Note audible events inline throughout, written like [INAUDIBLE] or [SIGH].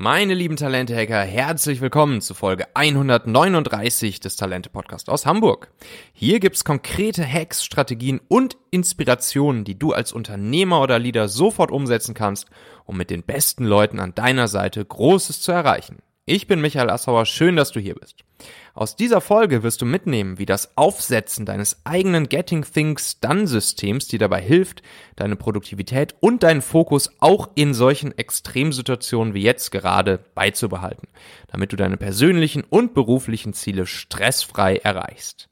Meine lieben Talente-Hacker, herzlich willkommen zu Folge 139 des Talente-Podcast aus Hamburg. Hier gibt's konkrete Hacks, Strategien und Inspirationen, die du als Unternehmer oder Leader sofort umsetzen kannst, um mit den besten Leuten an deiner Seite Großes zu erreichen. Ich bin Michael Assauer, schön, dass du hier bist. Aus dieser Folge wirst du mitnehmen, wie das Aufsetzen deines eigenen Getting Things Done Systems dir dabei hilft, deine Produktivität und deinen Fokus auch in solchen Extremsituationen wie jetzt gerade beizubehalten, damit du deine persönlichen und beruflichen Ziele stressfrei erreichst.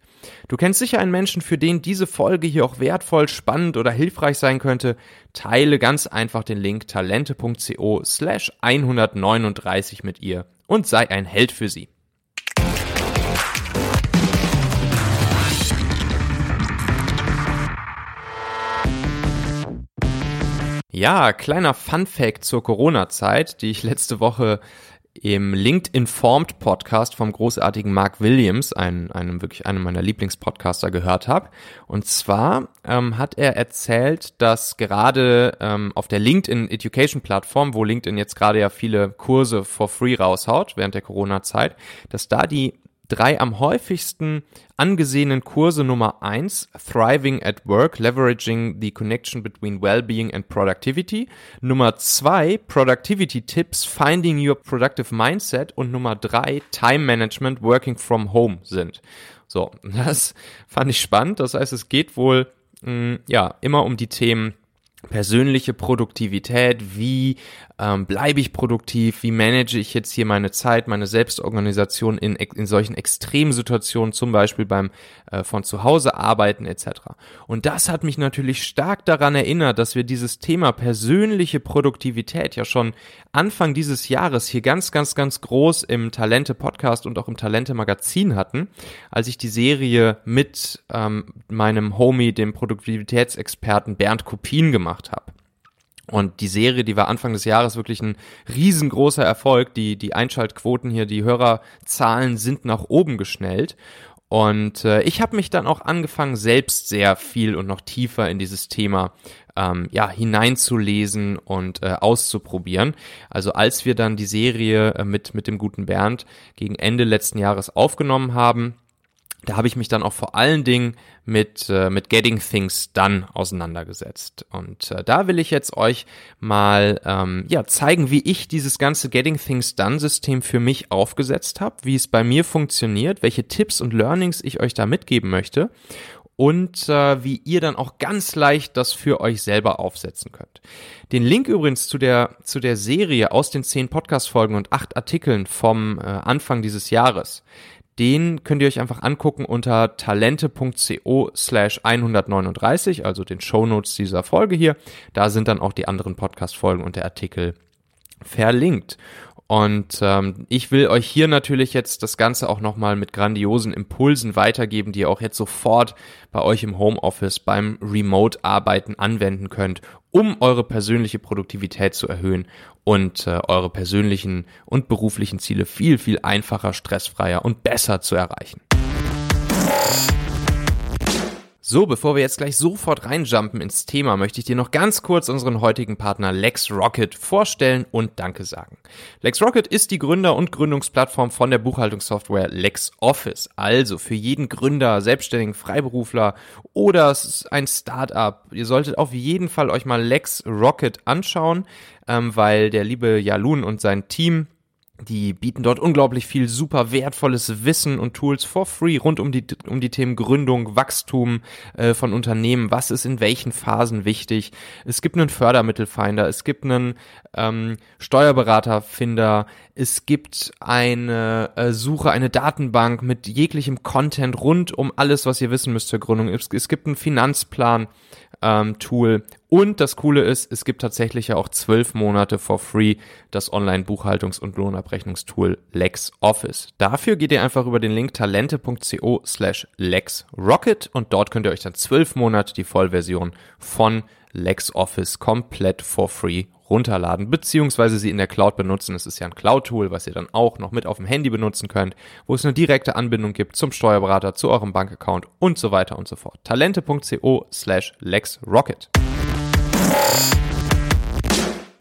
Du kennst sicher einen Menschen, für den diese Folge hier auch wertvoll, spannend oder hilfreich sein könnte. Teile ganz einfach den Link talente.co slash 139 mit ihr und sei ein Held für sie. Ja, kleiner Fun Fact zur Corona-Zeit, die ich letzte Woche im LinkedIn Formed Podcast vom großartigen Mark Williams, einem, einem wirklich einem meiner Lieblingspodcaster, gehört habe. Und zwar ähm, hat er erzählt, dass gerade ähm, auf der LinkedIn Education Plattform, wo LinkedIn jetzt gerade ja viele Kurse for free raushaut während der Corona-Zeit, dass da die drei am häufigsten angesehenen Kurse Nummer eins Thriving at Work, Leveraging the Connection Between Wellbeing and Productivity. Nummer zwei Productivity Tips, Finding Your Productive Mindset. Und Nummer drei Time Management, Working from Home sind. So, [LAUGHS] das fand ich spannend. Das heißt, es geht wohl, mh, mm, ja, immer um die Themen persönliche Produktivität, wie ähm, bleibe ich produktiv, wie manage ich jetzt hier meine Zeit, meine Selbstorganisation in, in solchen Extremsituationen, zum Beispiel beim äh, von zu Hause arbeiten etc. Und das hat mich natürlich stark daran erinnert, dass wir dieses Thema persönliche Produktivität ja schon Anfang dieses Jahres hier ganz, ganz, ganz groß im Talente Podcast und auch im Talente Magazin hatten, als ich die Serie mit ähm, meinem Homie, dem Produktivitätsexperten Bernd Kopien gemacht habe. Und die Serie, die war Anfang des Jahres wirklich ein riesengroßer Erfolg. Die, die Einschaltquoten hier, die Hörerzahlen sind nach oben geschnellt. Und äh, ich habe mich dann auch angefangen, selbst sehr viel und noch tiefer in dieses Thema ähm, ja, hineinzulesen und äh, auszuprobieren. Also als wir dann die Serie äh, mit, mit dem guten Bernd gegen Ende letzten Jahres aufgenommen haben, da habe ich mich dann auch vor allen Dingen mit, äh, mit Getting Things Done auseinandergesetzt. Und äh, da will ich jetzt euch mal ähm, ja, zeigen, wie ich dieses ganze Getting Things Done System für mich aufgesetzt habe, wie es bei mir funktioniert, welche Tipps und Learnings ich euch da mitgeben möchte und äh, wie ihr dann auch ganz leicht das für euch selber aufsetzen könnt. Den Link übrigens zu der, zu der Serie aus den zehn Podcast-Folgen und acht Artikeln vom äh, Anfang dieses Jahres, den könnt ihr euch einfach angucken unter talente.co slash 139, also den Shownotes dieser Folge hier. Da sind dann auch die anderen Podcast-Folgen und der Artikel verlinkt. Und ähm, ich will euch hier natürlich jetzt das Ganze auch nochmal mit grandiosen Impulsen weitergeben, die ihr auch jetzt sofort bei euch im Homeoffice beim Remote-Arbeiten anwenden könnt, um eure persönliche Produktivität zu erhöhen und äh, eure persönlichen und beruflichen Ziele viel, viel einfacher, stressfreier und besser zu erreichen. So, bevor wir jetzt gleich sofort reinjumpen ins Thema, möchte ich dir noch ganz kurz unseren heutigen Partner LexRocket vorstellen und Danke sagen. LexRocket ist die Gründer- und Gründungsplattform von der Buchhaltungssoftware LexOffice. Also für jeden Gründer, Selbstständigen, Freiberufler oder ein Startup. Ihr solltet auf jeden Fall euch mal LexRocket anschauen, ähm, weil der liebe Jalun und sein Team die bieten dort unglaublich viel super wertvolles Wissen und Tools for free rund um die, um die Themen Gründung, Wachstum äh, von Unternehmen, was ist in welchen Phasen wichtig. Es gibt einen Fördermittelfinder, es gibt einen ähm, Steuerberaterfinder, es gibt eine äh, Suche, eine Datenbank mit jeglichem Content rund um alles, was ihr wissen müsst zur Gründung. Es, es gibt einen Finanzplan ähm, Tool. Und das Coole ist, es gibt tatsächlich ja auch zwölf Monate for free das Online-Buchhaltungs- und Lohnabrechnungstool LexOffice. Dafür geht ihr einfach über den Link talente.co slash LexRocket und dort könnt ihr euch dann zwölf Monate die Vollversion von LexOffice komplett for free runterladen, beziehungsweise sie in der Cloud benutzen. Es ist ja ein Cloud-Tool, was ihr dann auch noch mit auf dem Handy benutzen könnt, wo es eine direkte Anbindung gibt zum Steuerberater, zu eurem Bankaccount und so weiter und so fort. Talente.co slash LexRocket.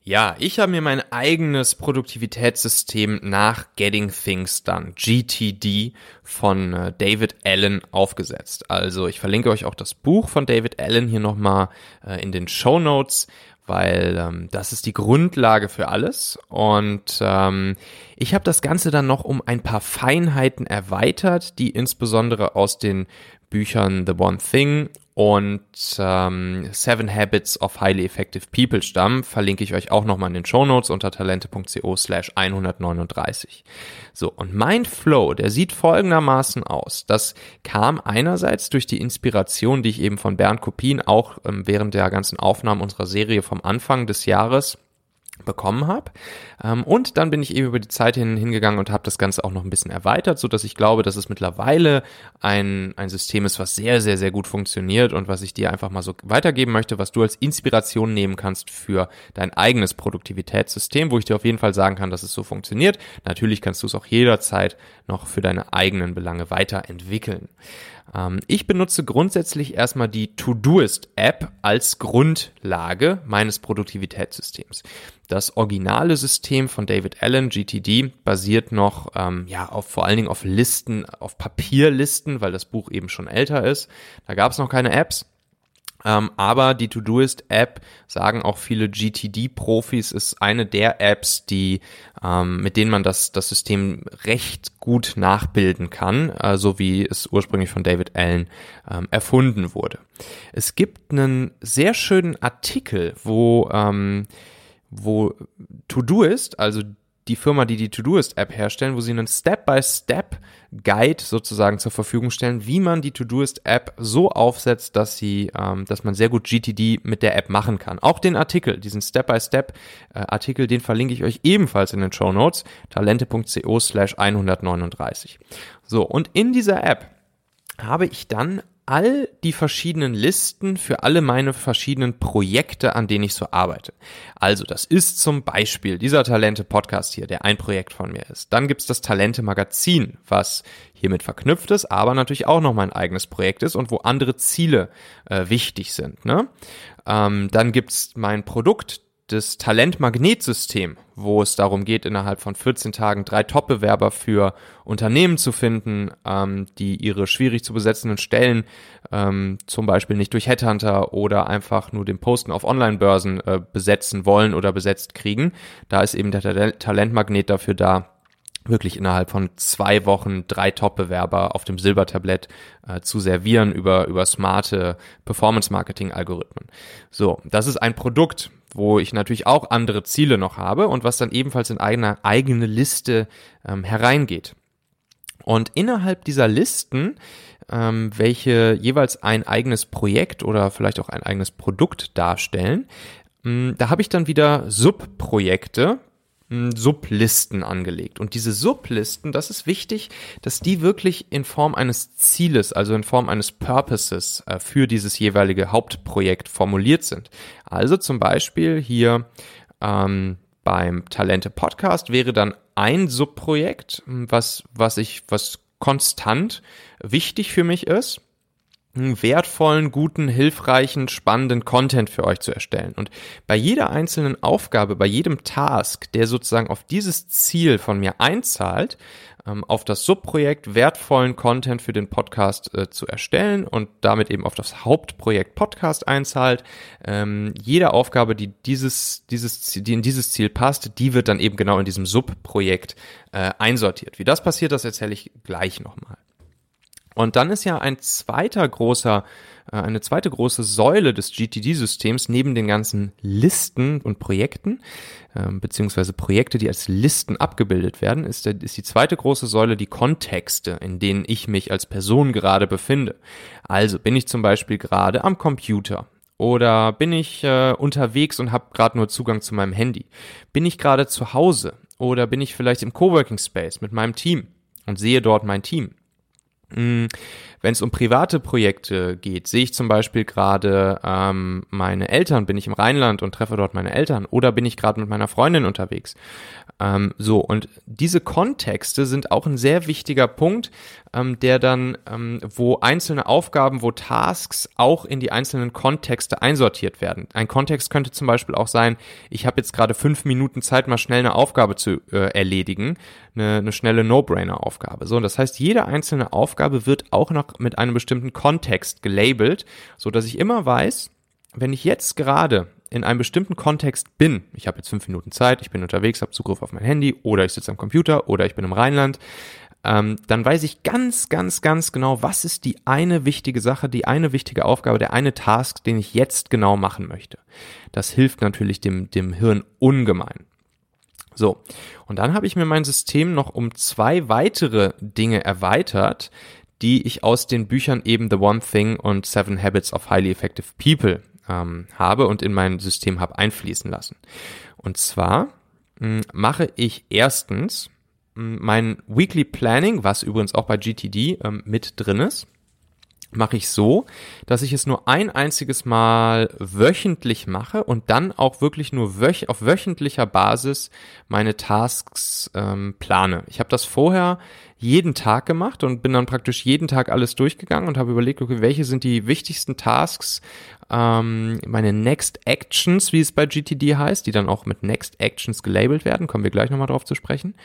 Ja, ich habe mir mein eigenes Produktivitätssystem nach Getting Things Done, GTD, von äh, David Allen aufgesetzt. Also ich verlinke euch auch das Buch von David Allen hier nochmal äh, in den Show Notes, weil ähm, das ist die Grundlage für alles. Und ähm, ich habe das Ganze dann noch um ein paar Feinheiten erweitert, die insbesondere aus den Büchern The One Thing und ähm, Seven Habits of Highly Effective People stammen, verlinke ich euch auch nochmal in den Show Notes unter talente.co slash 139. So, und mein Flow, der sieht folgendermaßen aus. Das kam einerseits durch die Inspiration, die ich eben von Bernd Kopien auch ähm, während der ganzen Aufnahmen unserer Serie vom Anfang des Jahres bekommen habe. Ähm, und dann bin ich eben über die Zeit hin, hingegangen und habe das Ganze auch noch ein bisschen erweitert, so dass ich glaube, dass es mittlerweile ein, ein System ist, was sehr, sehr, sehr gut funktioniert und was ich dir einfach mal so weitergeben möchte, was du als Inspiration nehmen kannst für dein eigenes Produktivitätssystem, wo ich dir auf jeden Fall sagen kann, dass es so funktioniert. Natürlich kannst du es auch jederzeit noch für deine eigenen Belange weiterentwickeln. Ähm, ich benutze grundsätzlich erstmal die Todoist-App als Grundlage meines Produktivitätssystems. Das originale System von David Allen, GTD, basiert noch ähm, ja auf vor allen Dingen auf Listen, auf Papierlisten, weil das Buch eben schon älter ist. Da gab es noch keine Apps. Ähm, aber die Todoist-App, sagen auch viele GTD-Profis, ist eine der Apps, die, ähm, mit denen man das, das System recht gut nachbilden kann, äh, so wie es ursprünglich von David Allen ähm, erfunden wurde. Es gibt einen sehr schönen Artikel, wo, ähm, wo Todoist, also die Firma, die die Todoist-App herstellen, wo sie einen Step-by-Step-Guide sozusagen zur Verfügung stellen, wie man die Todoist-App so aufsetzt, dass sie, ähm, dass man sehr gut GTD mit der App machen kann. Auch den Artikel, diesen Step-by-Step-Artikel, den verlinke ich euch ebenfalls in den Show Notes, talente.co slash 139. So, und in dieser App habe ich dann all die verschiedenen Listen für alle meine verschiedenen Projekte, an denen ich so arbeite. Also das ist zum Beispiel dieser Talente-Podcast hier, der ein Projekt von mir ist. Dann gibt's das Talente-Magazin, was hiermit verknüpft ist, aber natürlich auch noch mein eigenes Projekt ist und wo andere Ziele äh, wichtig sind. Ne? Ähm, dann gibt's mein Produkt, das Talentmagnetsystem, wo es darum geht, innerhalb von 14 Tagen drei Top-Bewerber für Unternehmen zu finden, ähm, die ihre schwierig zu besetzenden Stellen ähm, zum Beispiel nicht durch Headhunter oder einfach nur den Posten auf Online-Börsen äh, besetzen wollen oder besetzt kriegen. Da ist eben der Talentmagnet dafür da, wirklich innerhalb von zwei Wochen drei Top-Bewerber auf dem Silbertablett äh, zu servieren über, über smarte Performance-Marketing-Algorithmen. So, das ist ein Produkt, wo ich natürlich auch andere Ziele noch habe und was dann ebenfalls in eine eigene Liste ähm, hereingeht. Und innerhalb dieser Listen, ähm, welche jeweils ein eigenes Projekt oder vielleicht auch ein eigenes Produkt darstellen, ähm, da habe ich dann wieder Subprojekte, Sublisten angelegt. Und diese Sublisten, das ist wichtig, dass die wirklich in Form eines Zieles, also in Form eines Purposes äh, für dieses jeweilige Hauptprojekt formuliert sind. Also zum Beispiel hier ähm, beim Talente Podcast wäre dann ein Subprojekt, was, was ich, was konstant wichtig für mich ist wertvollen, guten, hilfreichen, spannenden Content für euch zu erstellen. Und bei jeder einzelnen Aufgabe, bei jedem Task, der sozusagen auf dieses Ziel von mir einzahlt, ähm, auf das Subprojekt wertvollen Content für den Podcast äh, zu erstellen und damit eben auf das Hauptprojekt Podcast einzahlt. Ähm, jede Aufgabe, die dieses, dieses, die in dieses Ziel passt, die wird dann eben genau in diesem Subprojekt äh, einsortiert. Wie das passiert, das erzähle ich gleich nochmal. Und dann ist ja ein zweiter großer, äh, eine zweite große Säule des GTD-Systems neben den ganzen Listen und Projekten, ähm, beziehungsweise Projekte, die als Listen abgebildet werden, ist, der, ist die zweite große Säule die Kontexte, in denen ich mich als Person gerade befinde. Also bin ich zum Beispiel gerade am Computer oder bin ich äh, unterwegs und habe gerade nur Zugang zu meinem Handy? Bin ich gerade zu Hause oder bin ich vielleicht im Coworking Space mit meinem Team und sehe dort mein Team? Mm, wenn es um private Projekte geht, sehe ich zum Beispiel gerade ähm, meine Eltern, bin ich im Rheinland und treffe dort meine Eltern oder bin ich gerade mit meiner Freundin unterwegs. Ähm, so, und diese Kontexte sind auch ein sehr wichtiger Punkt, ähm, der dann, ähm, wo einzelne Aufgaben, wo Tasks auch in die einzelnen Kontexte einsortiert werden. Ein Kontext könnte zum Beispiel auch sein, ich habe jetzt gerade fünf Minuten Zeit, mal schnell eine Aufgabe zu äh, erledigen, eine, eine schnelle No-Brainer-Aufgabe. So, und das heißt, jede einzelne Aufgabe wird auch noch mit einem bestimmten Kontext gelabelt, so dass ich immer weiß, wenn ich jetzt gerade in einem bestimmten Kontext bin, ich habe jetzt fünf Minuten Zeit, ich bin unterwegs, habe Zugriff auf mein Handy oder ich sitze am Computer oder ich bin im Rheinland, ähm, dann weiß ich ganz, ganz, ganz genau, was ist die eine wichtige Sache, die eine wichtige Aufgabe, der eine Task, den ich jetzt genau machen möchte. Das hilft natürlich dem, dem Hirn ungemein. So, und dann habe ich mir mein System noch um zwei weitere Dinge erweitert, die ich aus den Büchern eben The One Thing und Seven Habits of Highly Effective People ähm, habe und in mein System habe einfließen lassen. Und zwar mh, hm, mache ich erstens mein Weekly Planning, was übrigens auch bei GTD ähm, mit drin ist, mache ich so, dass ich es nur ein einziges Mal wöchentlich mache und dann auch wirklich nur wöch auf wöchentlicher Basis meine Tasks ähm, plane. Ich habe das vorher jeden Tag gemacht und bin dann praktisch jeden Tag alles durchgegangen und habe überlegt, okay, welche sind die wichtigsten Tasks, ähm, meine Next Actions, wie es bei GTD heißt, die dann auch mit Next Actions gelabelt werden, kommen wir gleich nochmal drauf zu sprechen.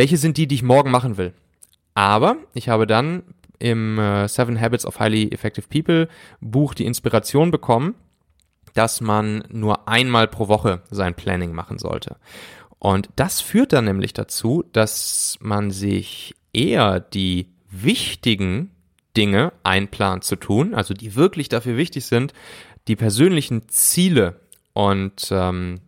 Welche sind die, die ich morgen machen will? Aber ich habe dann im äh, Seven Habits of Highly Effective People Buch die Inspiration bekommen, dass man nur einmal pro Woche sein Planning machen sollte. Und das führt dann nämlich dazu, dass man sich eher die wichtigen Dinge einplant zu tun, also die wirklich dafür wichtig sind, die persönlichen Ziele und ähm,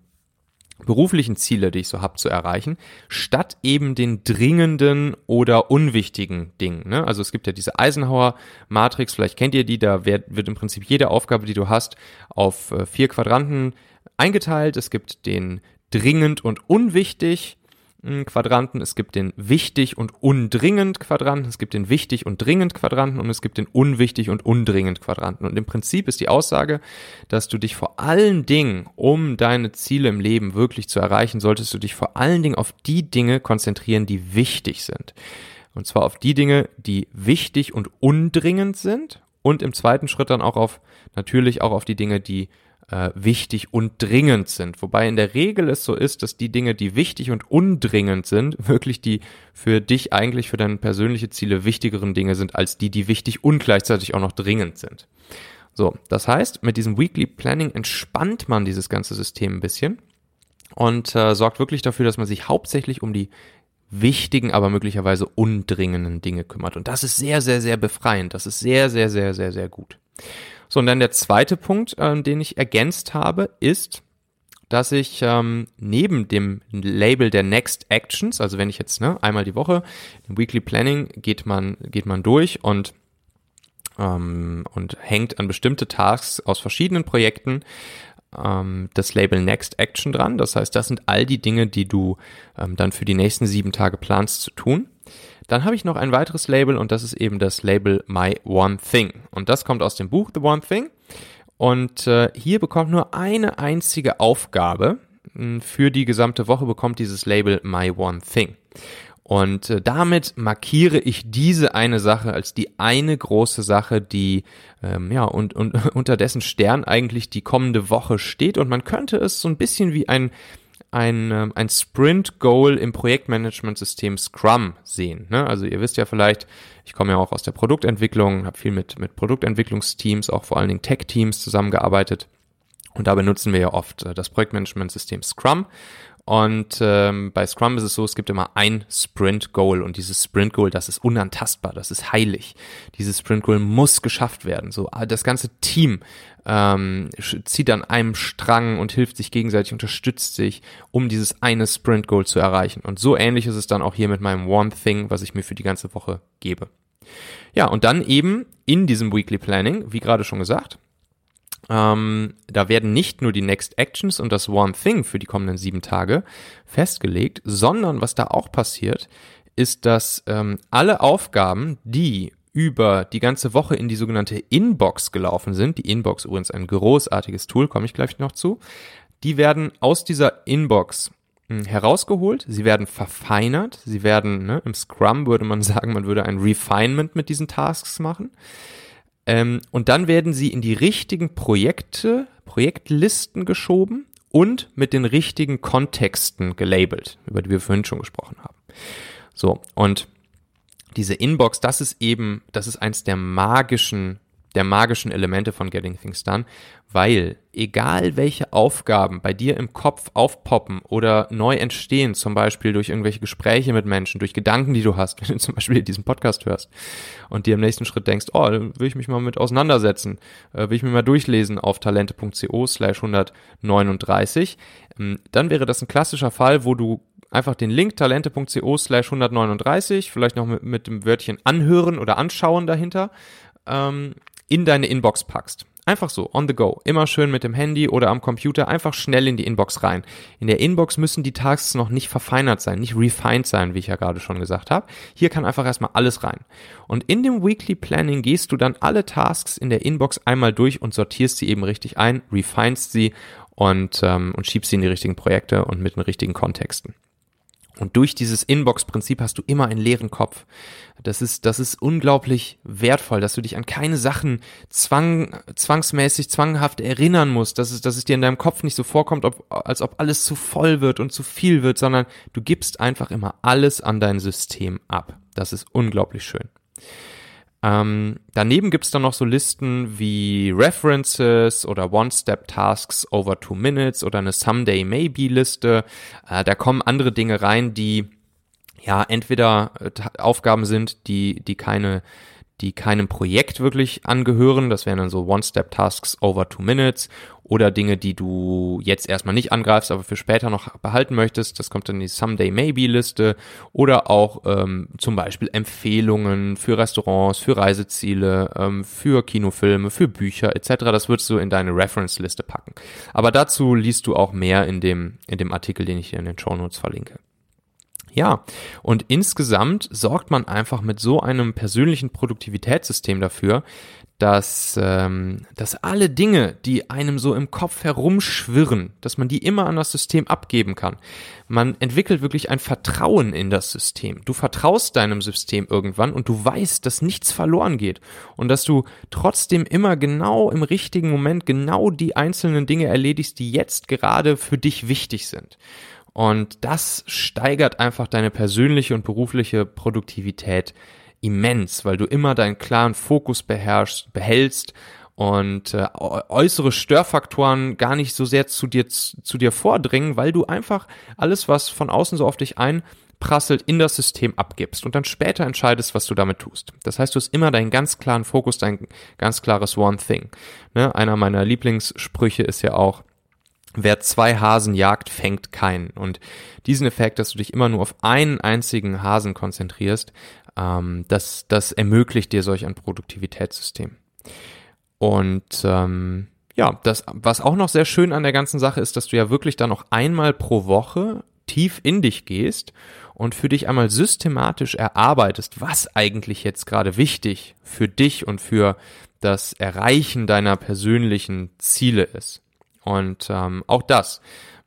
beruflichen Ziele, die ich so habe, zu erreichen, statt eben den dringenden oder unwichtigen Dingen. Ne? Also es gibt ja diese Eisenhower-Matrix, vielleicht kennt ihr die, da wird, wird im Prinzip jede Aufgabe, die du hast, auf äh, vier Quadranten eingeteilt. Es gibt den dringend und unwichtig, Quadranten, es gibt den wichtig und undringend Quadranten, es gibt den wichtig und dringend Quadranten und es gibt den unwichtig und undringend Quadranten. Und im Prinzip ist die Aussage, dass du dich vor allen Dingen, um deine Ziele im Leben wirklich zu erreichen, solltest du dich vor allen Dingen auf die Dinge konzentrieren, die wichtig sind. Und zwar auf die Dinge, die wichtig und undringend sind und im zweiten Schritt dann auch auf, natürlich auch auf die Dinge, die äh, wichtig und dringend sind. Wobei in der Regel es so ist, dass die Dinge, die wichtig und undringend sind, [LAUGHS] wirklich die für dich eigentlich für deine persönliche Ziele wichtigeren Dinge sind, als die, die wichtig und gleichzeitig auch noch dringend sind. So, das heißt, mit diesem Weekly Planning entspannt man dieses ganze System ein bisschen und äh, sorgt wirklich dafür, dass man sich hauptsächlich um die wichtigen, aber möglicherweise undringenden Dinge kümmert. Und das ist sehr, sehr, sehr befreiend. Das ist sehr, sehr, sehr, sehr, sehr gut. So, und dann der zweite Punkt, äh, den ich ergänzt habe, ist, dass ich ähm, neben dem Label der Next Actions, also wenn ich jetzt ne, einmal die Woche im Weekly Planning geht man geht man durch und ähm, und hängt an bestimmte Tasks aus verschiedenen Projekten ähm, das Label Next Action dran. Das heißt, das sind all die Dinge, die du ähm, dann für die nächsten sieben Tage planst zu tun. Dann habe ich noch ein weiteres Label und das ist eben das Label My One Thing. Und das kommt aus dem Buch The One Thing. Und äh, hier bekommt nur eine einzige Aufgabe hm, für die gesamte Woche bekommt dieses Label My One Thing. Und äh, damit markiere ich diese eine Sache als die eine große Sache, die ähm, ja und, und [LAUGHS] unter dessen Stern eigentlich die kommende Woche steht. Und man könnte es so ein bisschen wie ein ein, ähm, ein Sprint-Goal im Projektmanagement-System Scrum sehen. Ne? Also ihr wisst ja vielleicht, ich komme ja auch aus der Produktentwicklung, habe viel mit, mit Produktentwicklungsteams, auch vor allen Dingen Tech-Teams zusammengearbeitet. Und da benutzen wir ja oft äh, das Projektmanagement-System Scrum. Und ähm, bei Scrum ist es so, es gibt immer ein Sprint-Goal und dieses Sprint-Goal, das ist unantastbar, das ist heilig. Dieses Sprint-Goal muss geschafft werden. So ah, das ganze Team ähm, zieht an einem Strang und hilft sich gegenseitig, unterstützt sich, um dieses eine Sprint-Goal zu erreichen. Und so ähnlich ist es dann auch hier mit meinem One Thing, was ich mir für die ganze Woche gebe. Ja, und dann eben in diesem Weekly Planning, wie gerade schon gesagt, ähm, da werden nicht nur die Next Actions und das One Thing für die kommenden sieben Tage festgelegt, sondern was da auch passiert, ist, dass ähm, alle Aufgaben, die über die ganze Woche in die sogenannte Inbox gelaufen sind, die Inbox übrigens ein großartiges Tool, komme ich gleich noch zu, die werden aus dieser Inbox hm, herausgeholt, sie werden verfeinert, sie werden, ne, im Scrum würde man [LAUGHS] sagen, man würde ein Refinement mit diesen Tasks machen. Ähm, und dann werden sie in die richtigen Projekte, Projektlisten geschoben und mit den richtigen Kontexten gelabelt, über die wir vorhin schon gesprochen haben. So, und diese Inbox, das ist eben, das ist eins der magischen, der magischen Elemente von Getting Things Done, weil egal welche Aufgaben bei dir im Kopf aufpoppen oder neu entstehen, zum Beispiel durch irgendwelche Gespräche mit Menschen, durch Gedanken, die du hast, [LAUGHS] wenn du zum Beispiel diesen Podcast hörst und dir im nächsten Schritt denkst, oh, will ich mich mal mit auseinandersetzen, äh, will ich mir mal durchlesen auf talente.co slash 139, ähm, dann wäre das ein klassischer Fall, wo du einfach den Link talente.co slash 139, vielleicht noch mit, mit dem Wörtchen anhören oder anschauen dahinter, ähm, in deine Inbox packst. Einfach so, on the go. Immer schön mit dem Handy oder am Computer, einfach schnell in die Inbox rein. In der Inbox müssen die Tasks noch nicht verfeinert sein, nicht refined sein, wie ich ja gerade schon gesagt habe. Hier kann einfach erstmal alles rein. Und in dem Weekly Planning gehst du dann alle Tasks in der Inbox einmal durch und sortierst sie eben richtig ein, refinest sie und, ähm, und schiebst sie in die richtigen Projekte und mit den richtigen Kontexten. Und durch dieses Inbox-Prinzip hast du immer einen leeren Kopf. Das ist, das ist unglaublich wertvoll, dass du dich an keine Sachen zwang, zwangsmäßig, zwanghaft erinnern musst, dass es, dass es dir in deinem Kopf nicht so vorkommt, ob, als ob alles zu voll wird und zu viel wird, sondern du gibst einfach immer alles an dein System ab. Das ist unglaublich schön. Ähm, daneben gibt's dann noch so Listen wie References oder One-Step-Tasks over two minutes oder eine Someday Maybe-Liste. Äh, da kommen andere Dinge rein, die ja entweder äh, Aufgaben sind, die, die keine die keinem Projekt wirklich angehören. Das wären dann so One-Step-Tasks over two minutes oder Dinge, die du jetzt erstmal nicht angreifst, aber für später noch behalten möchtest. Das kommt dann in die Someday Maybe-Liste oder auch ähm, zum Beispiel Empfehlungen für Restaurants, für Reiseziele, ähm, für Kinofilme, für Bücher etc. Das würdest du in deine Reference-Liste packen. Aber dazu liest du auch mehr in dem, in dem Artikel, den ich hier in den Show Notes verlinke. Ja, und insgesamt sorgt man einfach mit so einem persönlichen Produktivitätssystem dafür, dass, ähm, dass alle Dinge, die einem so im Kopf herumschwirren, dass man die immer an das System abgeben kann. Man entwickelt wirklich ein Vertrauen in das System. Du vertraust deinem System irgendwann und du weißt, dass nichts verloren geht und dass du trotzdem immer genau im richtigen Moment genau die einzelnen Dinge erledigst, die jetzt gerade für dich wichtig sind. Und das steigert einfach deine persönliche und berufliche Produktivität immens, weil du immer deinen klaren Fokus beherrschst, behältst und äh, äußere Störfaktoren gar nicht so sehr zu dir zu dir vordringen, weil du einfach alles, was von außen so auf dich einprasselt, in das System abgibst und dann später entscheidest, was du damit tust. Das heißt, du hast immer deinen ganz klaren Fokus, dein ganz klares One Thing. Ne? Einer meiner Lieblingssprüche ist ja auch, Wer zwei Hasen jagt, fängt keinen. Und diesen Effekt, dass du dich immer nur auf einen einzigen Hasen konzentrierst, ähm, das, das ermöglicht dir solch ein Produktivitätssystem. Und ähm, ja, das, was auch noch sehr schön an der ganzen Sache ist, dass du ja wirklich dann noch einmal pro Woche tief in dich gehst und für dich einmal systematisch erarbeitest, was eigentlich jetzt gerade wichtig für dich und für das Erreichen deiner persönlichen Ziele ist. Und ähm, auch das,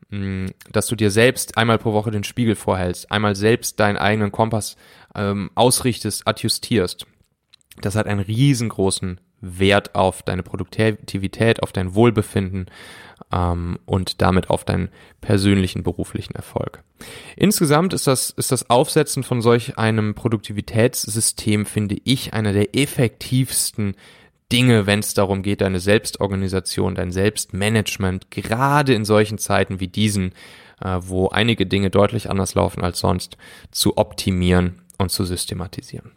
mh, dass du dir selbst einmal pro Woche den Spiegel vorhältst, einmal selbst deinen eigenen Kompass ähm, ausrichtest, adjustierst, das hat einen riesengroßen Wert auf deine Produktivität, auf dein Wohlbefinden ähm, und damit auf deinen persönlichen beruflichen Erfolg. Insgesamt ist das, ist das Aufsetzen von solch einem Produktivitätssystem, finde ich, einer der effektivsten Dinge, wenn es darum geht, deine Selbstorganisation, dein Selbstmanagement, gerade in solchen Zeiten wie diesen, äh, wo einige Dinge deutlich anders laufen als sonst, zu optimieren und zu systematisieren.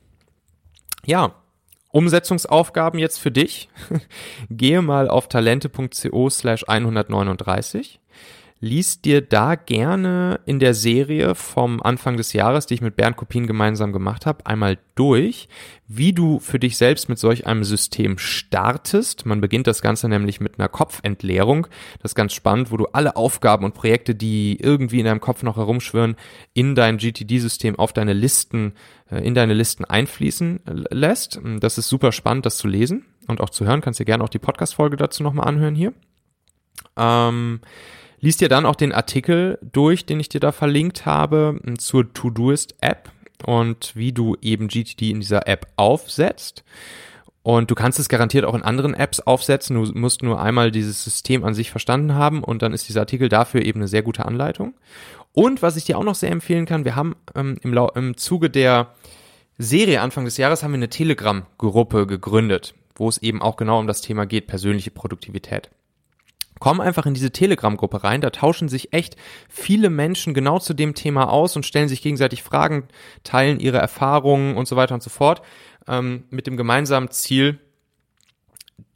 Ja, Umsetzungsaufgaben jetzt für dich. [LAUGHS] Gehe mal auf talente.co slash 139. liest dir da gerne in der Serie vom Anfang des Jahres, die ich mit Bernd Kopien gemeinsam gemacht habe, einmal durch, wie du für dich selbst mit solch einem System startest. Man beginnt das Ganze nämlich mit einer Kopfentleerung. Das ist ganz spannend, wo du alle Aufgaben und Projekte, die irgendwie in deinem Kopf noch herumschwirren, in dein GTD-System auf deine Listen, äh, in deine Listen einfließen lässt. Das ist super spannend, das zu lesen und auch zu hören. Kannst dir gerne auch die Podcast-Folge dazu nochmal anhören hier. Ähm, Lies dir dann auch den Artikel durch, den ich dir da verlinkt habe, zur Todoist-App und wie du eben GTD in dieser App aufsetzt. Und du kannst es garantiert auch in anderen Apps aufsetzen. Du musst nur einmal dieses System an sich verstanden haben und dann ist dieser Artikel dafür eben eine sehr gute Anleitung. Und was ich dir auch noch sehr empfehlen kann, wir haben ähm, im, Lau im Zuge der Serie Anfang des Jahres haben wir eine Telegram-Gruppe gegründet, wo es eben auch genau um das Thema geht, persönliche Produktivität. Komm einfach in diese Telegram-Gruppe rein, da tauschen sich echt viele Menschen genau zu dem Thema aus und stellen sich gegenseitig Fragen, teilen ihre Erfahrungen und so weiter und so fort, ähm, mit dem gemeinsamen Ziel,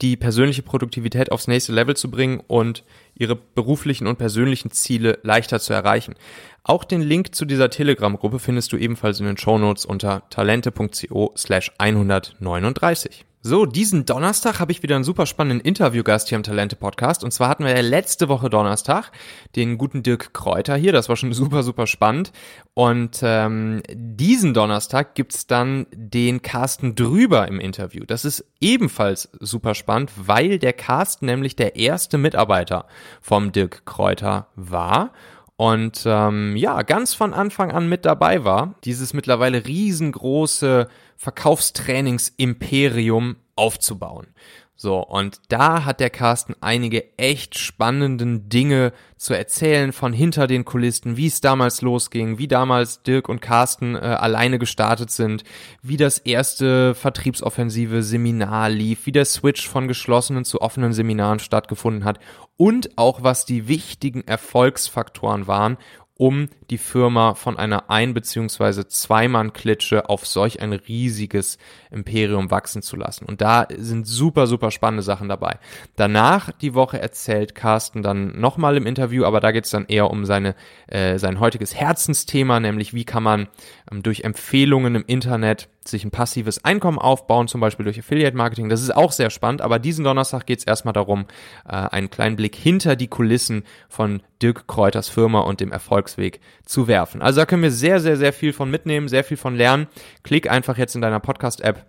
die persönliche Produktivität aufs nächste Level zu bringen und ihre beruflichen und persönlichen Ziele leichter zu erreichen. Auch den Link zu dieser Telegram-Gruppe findest du ebenfalls in den Shownotes unter talente.co slash 139. So, diesen Donnerstag habe ich wieder einen super spannenden Interviewgast hier im Talente Podcast. Und zwar hatten wir ja letzte Woche Donnerstag den guten Dirk Kräuter hier. Das war schon [LAUGHS] super, super spannend. Und ähm, diesen Donnerstag gibt's dann den Carsten Drüber im Interview. Das ist ebenfalls super spannend, weil der Carsten nämlich der erste Mitarbeiter vom Dirk Kräuter war und ähm, ja, ganz von Anfang an mit dabei war, dieses mittlerweile riesengroße Verkaufstrainings-Imperium aufzubauen. So, und da hat der Carsten einige echt spannenden Dinge zu erzählen von hinter den Kulissen, wie es damals losging, wie damals Dirk und Carsten äh, alleine gestartet sind, wie das erste vertriebsoffensive Seminar lief, wie der Switch von geschlossenen zu offenen Seminaren stattgefunden hat und auch was die wichtigen Erfolgsfaktoren waren, um die Firma von einer Ein- bzw. Zweimann-Klitsche auf solch ein riesiges Imperium wachsen zu lassen. Und da sind super, super spannende Sachen dabei. Danach die Woche erzählt Carsten dann nochmal im Interview, aber da geht es dann eher um seine, äh, sein heutiges Herzensthema, nämlich wie kann man ähm, durch Empfehlungen im Internet sich ein passives Einkommen aufbauen, zum Beispiel durch Affiliate Marketing. Das ist auch sehr spannend, aber diesen Donnerstag geht es erstmal darum, äh, einen kleinen Blick hinter die Kulissen von Dirk Kräuters Firma und dem Erfolgsweg zu werfen. Also da können wir sehr, sehr, sehr viel von mitnehmen, sehr viel von lernen. Klick einfach jetzt in deiner Podcast-App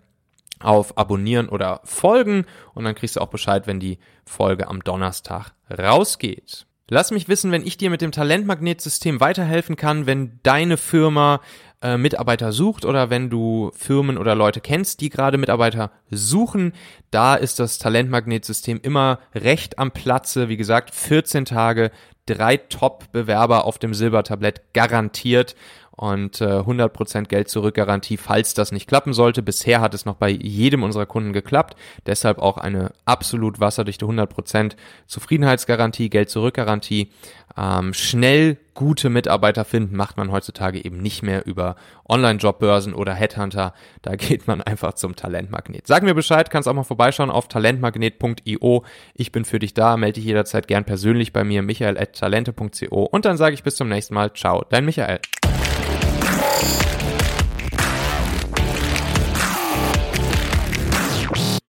auf Abonnieren oder Folgen und dann kriegst du auch Bescheid, wenn die Folge am Donnerstag rausgeht. Lass mich wissen, wenn ich dir mit dem Talentmagnetsystem weiterhelfen kann, wenn deine Firma äh, Mitarbeiter sucht oder wenn du Firmen oder Leute kennst, die gerade Mitarbeiter suchen. Da ist das Talentmagnetsystem immer recht am Platze. Wie gesagt, 14 Tage, drei Top-Bewerber auf dem Silbertablett garantiert und äh, 100% Geld zurück Garantie, falls das nicht klappen sollte. Bisher hat es noch bei jedem unserer Kunden geklappt. Deshalb auch eine absolut wasserdichte 100% Zufriedenheitsgarantie, Geld zurück Garantie. Ähm, schnell gute Mitarbeiter finden macht man heutzutage eben nicht mehr über Online-Jobbörsen oder Headhunter. Da geht man einfach zum Talentmagnet. Sag mir Bescheid, kannst auch mal vorbeischauen auf talentmagnet.io. Ich bin für dich da, melde dich jederzeit gern persönlich bei mir, michael.talente.co und dann sage ich bis zum nächsten Mal. Ciao, dein Michael.